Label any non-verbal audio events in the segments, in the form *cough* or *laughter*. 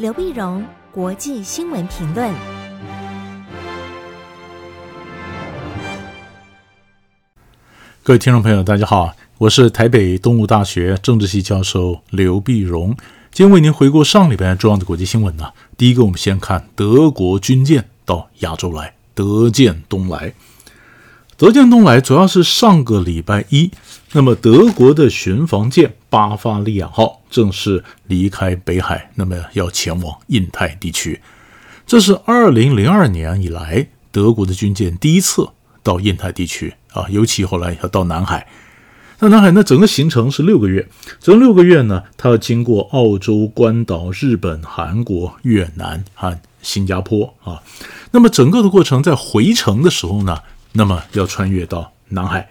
刘碧荣，国际新闻评论。各位听众朋友，大家好，我是台北东吴大学政治系教授刘碧荣，今天为您回顾上礼拜重要的国际新闻呢。第一个，我们先看德国军舰到亚洲来，德舰东来。德舰东来主要是上个礼拜一，那么德国的巡防舰巴伐利亚号正式离开北海，那么要前往印太地区。这是二零零二年以来德国的军舰第一次到印太地区啊，尤其后来要到南海。那南海那整个行程是六个月，整六个月呢，它要经过澳洲、关岛、日本、韩国、越南和新加坡啊。那么整个的过程在回程的时候呢，那么要穿越到南海，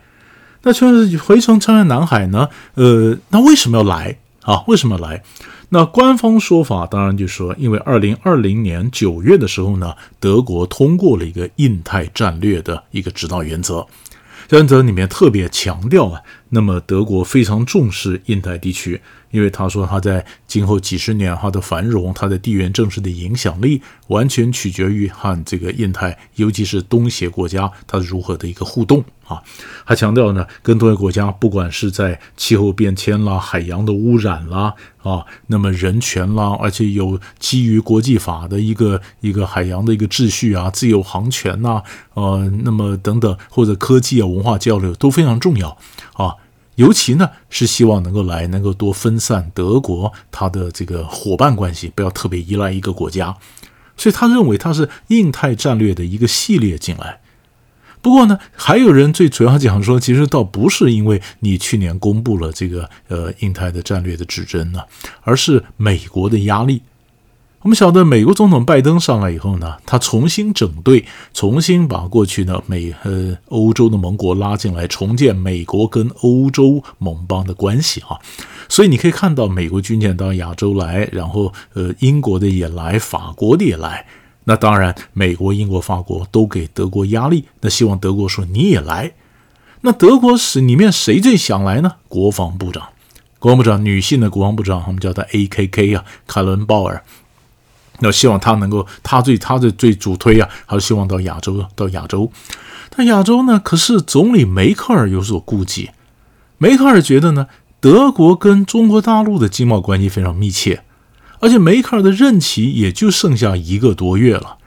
那穿越回程穿越南海呢？呃，那为什么要来啊？为什么来？那官方说法当然就说，因为二零二零年九月的时候呢，德国通过了一个印太战略的一个指导原则。原则里面特别强调啊，那么德国非常重视印太地区，因为他说他在今后几十年他的繁荣，他的地缘政治的影响力完全取决于和这个印太，尤其是东协国家它如何的一个互动。啊，还强调呢，跟多个国家，不管是在气候变迁啦、海洋的污染啦，啊，那么人权啦，而且有基于国际法的一个一个海洋的一个秩序啊，自由航权呐，呃，那么等等，或者科技啊、文化交流都非常重要啊。尤其呢，是希望能够来，能够多分散德国它的这个伙伴关系，不要特别依赖一个国家。所以他认为他是印太战略的一个系列进来。不过呢，还有人最主要讲说，其实倒不是因为你去年公布了这个呃印太的战略的指针呢，而是美国的压力。我们晓得，美国总统拜登上来以后呢，他重新整队，重新把过去呢美呃欧洲的盟国拉进来，重建美国跟欧洲盟邦的关系啊。所以你可以看到，美国军舰到亚洲来，然后呃英国的也来，法国的也来。那当然，美国、英国、法国都给德国压力，那希望德国说你也来。那德国是里面谁最想来呢？国防部长，国防部长，女性的国防部长，我们叫她 AKK 啊，卡伦鲍尔。那希望他能够，他最他的最主推啊，还是希望到亚洲，到亚洲。但亚洲呢，可是总理梅克尔有所顾忌。梅克尔觉得呢，德国跟中国大陆的经贸关系非常密切。而且梅克尔的任期也就剩下一个多月了，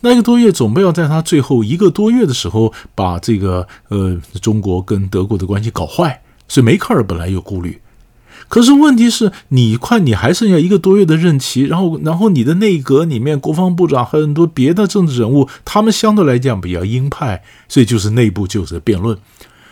那一个多月总不要在他最后一个多月的时候把这个呃中国跟德国的关系搞坏，所以梅克尔本来有顾虑。可是问题是你看你还剩下一个多月的任期，然后然后你的内阁里面国防部长很多别的政治人物，他们相对来讲比较鹰派，所以就是内部就是辩论。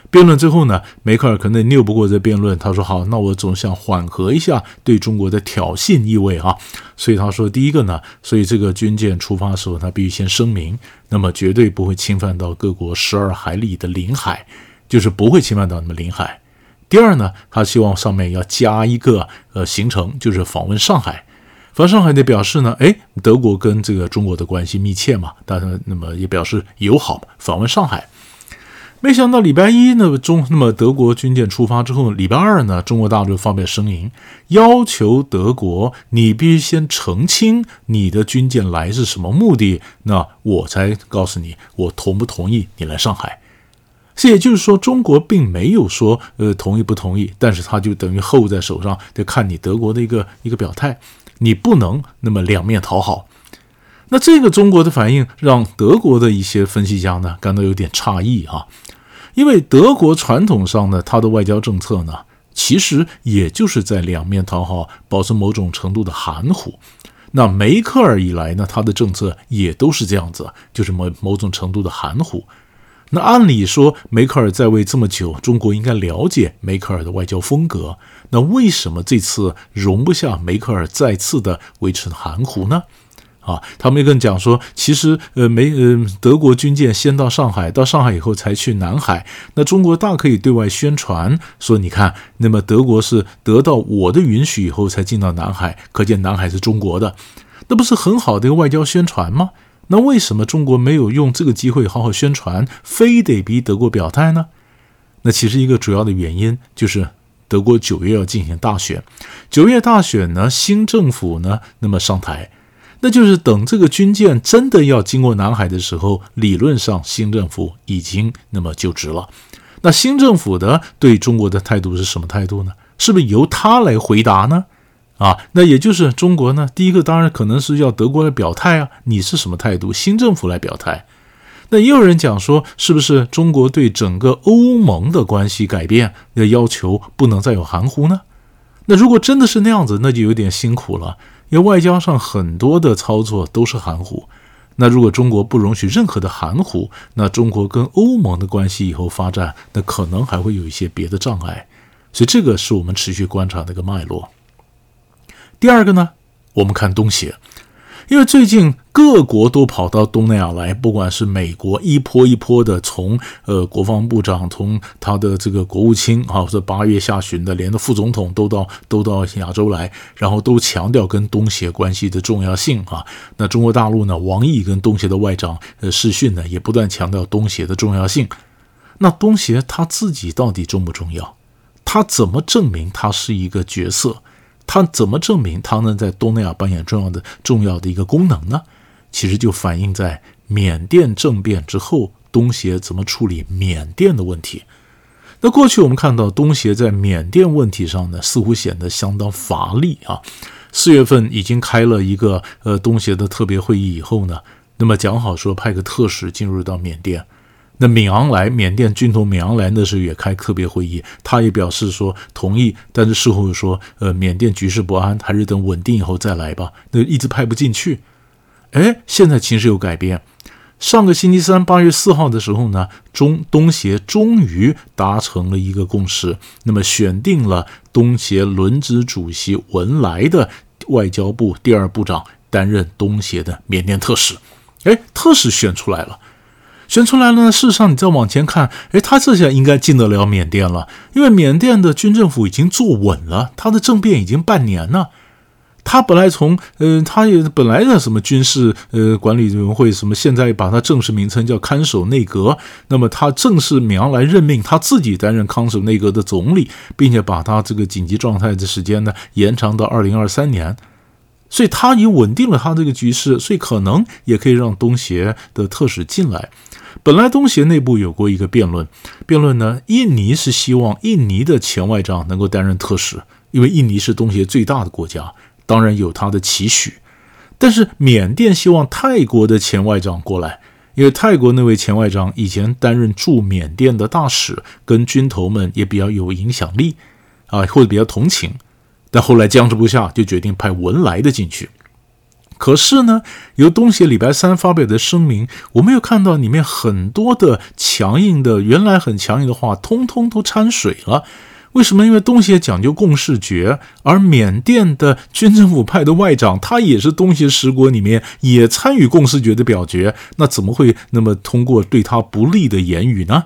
辩论之后呢，梅克尔可能拗不过这辩论，他说：“好，那我总想缓和一下对中国的挑衅意味啊。”所以他说：“第一个呢，所以这个军舰出发的时候，他必须先声明，那么绝对不会侵犯到各国十二海里的领海，就是不会侵犯到你们领海。第二呢，他希望上面要加一个呃行程，就是访问上海。访问上海的表示呢，哎，德国跟这个中国的关系密切嘛，当然那么也表示友好，访问上海。”没想到礼拜一呢，中那么德国军舰出发之后，礼拜二呢，中国大陆发表声明，要求德国你必须先澄清你的军舰来是什么目的，那我才告诉你我同不同意你来上海。这也就是说，中国并没有说呃同意不同意，但是他就等于候在手上，得看你德国的一个一个表态，你不能那么两面讨好。那这个中国的反应让德国的一些分析家呢感到有点诧异哈，因为德国传统上呢，它的外交政策呢，其实也就是在两面讨好，保持某种程度的含糊。那梅克尔以来呢，他的政策也都是这样子，就是某某种程度的含糊。那按理说，梅克尔在位这么久，中国应该了解梅克尔的外交风格。那为什么这次容不下梅克尔再次的维持含糊呢？啊，他们也跟讲说，其实呃没呃德国军舰先到上海，到上海以后才去南海。那中国大可以对外宣传说，你看，那么德国是得到我的允许以后才进到南海，可见南海是中国的，那不是很好的一个外交宣传吗？那为什么中国没有用这个机会好好宣传，非得逼德国表态呢？那其实一个主要的原因就是德国九月要进行大选，九月大选呢，新政府呢那么上台。那就是等这个军舰真的要经过南海的时候，理论上新政府已经那么就职了。那新政府的对中国的态度是什么态度呢？是不是由他来回答呢？啊，那也就是中国呢，第一个当然可能是要德国来表态啊，你是什么态度？新政府来表态。那也有人讲说，是不是中国对整个欧盟的关系改变，要要求不能再有含糊呢？那如果真的是那样子，那就有点辛苦了，因为外交上很多的操作都是含糊。那如果中国不容许任何的含糊，那中国跟欧盟的关系以后发展，那可能还会有一些别的障碍。所以这个是我们持续观察的一个脉络。第二个呢，我们看东协。因为最近各国都跑到东南亚来，不管是美国一波一波的从呃国防部长，从他的这个国务卿啊，或者八月下旬的连的副总统都到 *laughs* 都到亚洲来，然后都强调跟东协关系的重要性啊。那中国大陆呢，王毅跟东协的外长呃视讯呢，也不断强调东协的重要性。那东协他自己到底重不重要？他怎么证明他是一个角色？他怎么证明他能在东南亚扮演重要的重要的一个功能呢？其实就反映在缅甸政变之后，东协怎么处理缅甸的问题。那过去我们看到东协在缅甸问题上呢，似乎显得相当乏力啊。四月份已经开了一个呃东协的特别会议以后呢，那么讲好说派个特使进入到缅甸。那敏昂莱，缅甸军统敏昂莱那时候也开特别会议，他也表示说同意，但是事后又说，呃，缅甸局势不安，还是等稳定以后再来吧。那一直派不进去。哎，现在情势有改变。上个星期三，八月四号的时候呢，中东协终于达成了一个共识，那么选定了东协轮值主席文莱的外交部第二部长担任东协的缅甸特使。哎，特使选出来了。选出来了呢。事实上，你再往前看，诶，他这下应该进得了缅甸了，因为缅甸的军政府已经坐稳了，他的政变已经半年了。他本来从，呃，他也本来的什么军事呃管理委员会，什么现在把他正式名称叫看守内阁。那么他正式敏昂莱任命他自己担任看守内阁的总理，并且把他这个紧急状态的时间呢延长到二零二三年。所以他已稳定了他这个局势，所以可能也可以让东协的特使进来。本来东协内部有过一个辩论，辩论呢，印尼是希望印尼的前外长能够担任特使，因为印尼是东协最大的国家，当然有他的期许。但是缅甸希望泰国的前外长过来，因为泰国那位前外长以前担任驻缅甸的大使，跟军头们也比较有影响力，啊，或者比较同情。但后来僵持不下，就决定派文莱的进去。可是呢，由东协礼拜三发表的声明，我们又看到里面很多的强硬的，原来很强硬的话，通通都掺水了。为什么？因为东协讲究共识决，而缅甸的军政府派的外长，他也是东协十国里面也参与共识决的表决，那怎么会那么通过对他不利的言语呢？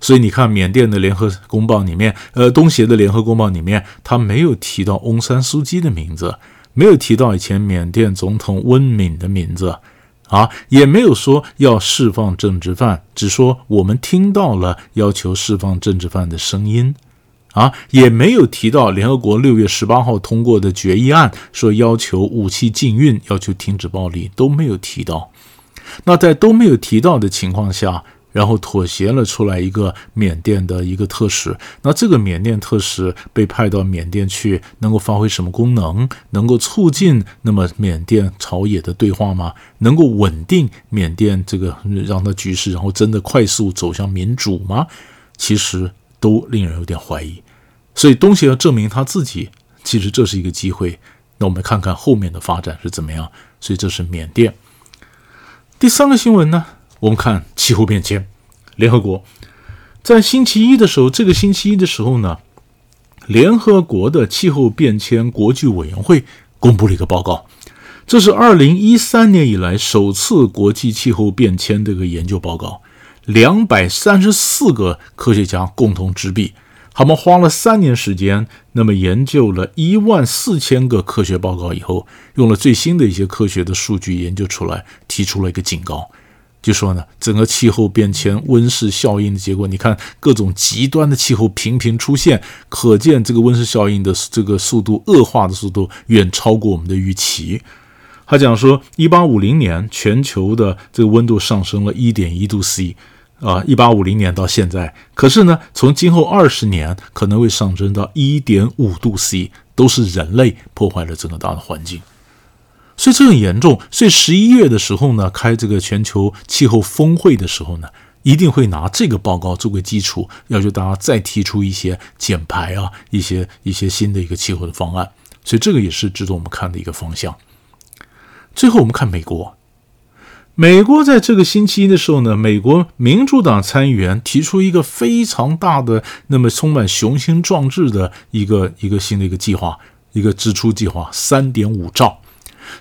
所以你看，缅甸的联合公报里面，呃，东协的联合公报里面，他没有提到翁山苏姬的名字。没有提到以前缅甸总统温敏的名字，啊，也没有说要释放政治犯，只说我们听到了要求释放政治犯的声音，啊，也没有提到联合国六月十八号通过的决议案，说要求武器禁运，要求停止暴力，都没有提到。那在都没有提到的情况下，然后妥协了出来一个缅甸的一个特使，那这个缅甸特使被派到缅甸去，能够发挥什么功能？能够促进那么缅甸朝野的对话吗？能够稳定缅甸这个让它局势，然后真的快速走向民主吗？其实都令人有点怀疑。所以东协要证明他自己，其实这是一个机会。那我们看看后面的发展是怎么样。所以这是缅甸。第三个新闻呢？我们看气候变迁，联合国。在星期一的时候，这个星期一的时候呢，联合国的气候变迁国际委员会公布了一个报告，这是二零一三年以来首次国际气候变迁的一个研究报告，两百三十四个科学家共同执笔，他们花了三年时间，那么研究了一万四千个科学报告以后，用了最新的一些科学的数据研究出来，提出了一个警告。就说呢，整个气候变迁、温室效应的结果，你看各种极端的气候频频出现，可见这个温室效应的这个速度恶化的速度远超过我们的预期。他讲说，一八五零年全球的这个温度上升了一点一度 C，啊，一八五零年到现在，可是呢，从今后二十年可能会上升到一点五度 C，都是人类破坏了整个大的环境，所以这很严重。所以十一月的时候呢，开这个全球气候峰会的时候呢，一定会拿这个报告作为基础，要求大家再提出一些减排啊，一些一些新的一个气候的方案。所以这个也是值得我们看的一个方向。最后我们看美国，美国在这个星期一的时候呢，美国民主党参议员提出一个非常大的、那么充满雄心壮志的一个一个新的一个计划，一个支出计划，三点五兆。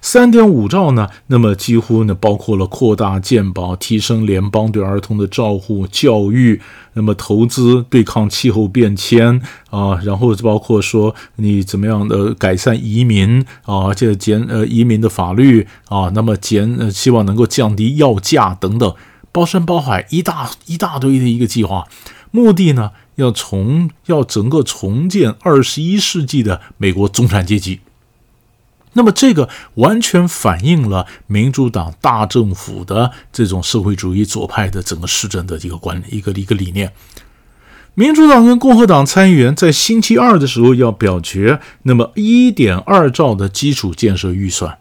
三点五兆呢，那么几乎呢包括了扩大健保、提升联邦对儿童的照护、教育，那么投资对抗气候变迁啊，然后包括说你怎么样的改善移民啊，这减呃移民的法律啊，那么减呃希望能够降低药价等等，包山包海一大一大堆的一个计划，目的呢要重要整个重建二十一世纪的美国中产阶级。那么这个完全反映了民主党大政府的这种社会主义左派的整个市政的一个观一个一个理念。民主党跟共和党参议员在星期二的时候要表决，那么一点二兆的基础建设预算，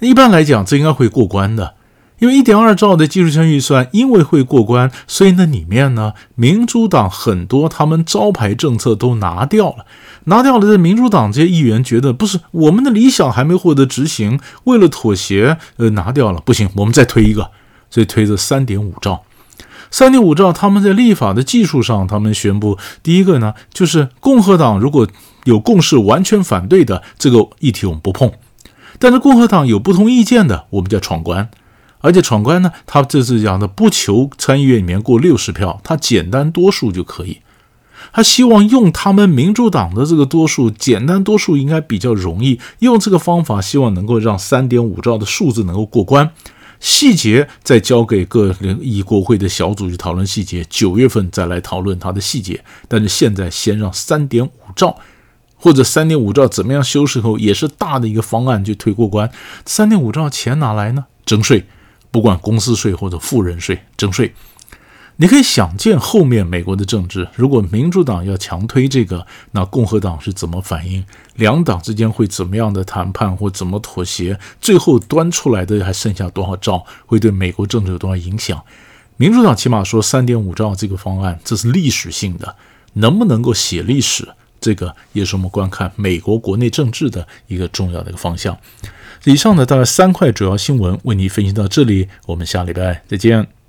一般来讲这应该会过关的。因为一点二兆的基础性预算，因为会过关，所以那里面呢，民主党很多他们招牌政策都拿掉了，拿掉了。这民主党这些议员觉得不是我们的理想还没获得执行，为了妥协，呃，拿掉了，不行，我们再推一个，所以推着三点五兆，三点五兆。他们在立法的技术上，他们宣布，第一个呢，就是共和党如果有共识完全反对的这个议题，我们不碰；但是共和党有不同意见的，我们叫闯关。而且闯关呢，他这次讲的不求参议院里面过六十票，他简单多数就可以。他希望用他们民主党的这个多数，简单多数应该比较容易，用这个方法，希望能够让三点五兆的数字能够过关。细节再交给各人议国会的小组去讨论细节，九月份再来讨论它的细节。但是现在先让三点五兆或者三点五兆怎么样修饰后，也是大的一个方案就推过关。三点五兆钱哪来呢？征税。不管公司税或者富人税征税，你可以想见后面美国的政治，如果民主党要强推这个，那共和党是怎么反应？两党之间会怎么样的谈判或怎么妥协？最后端出来的还剩下多少兆？会对美国政治有多少影响？民主党起码说三点五兆这个方案，这是历史性的，能不能够写历史？这个也是我们观看美国国内政治的一个重要的一个方向。以上呢，大概三块主要新闻为您分析到这里，我们下礼拜再见。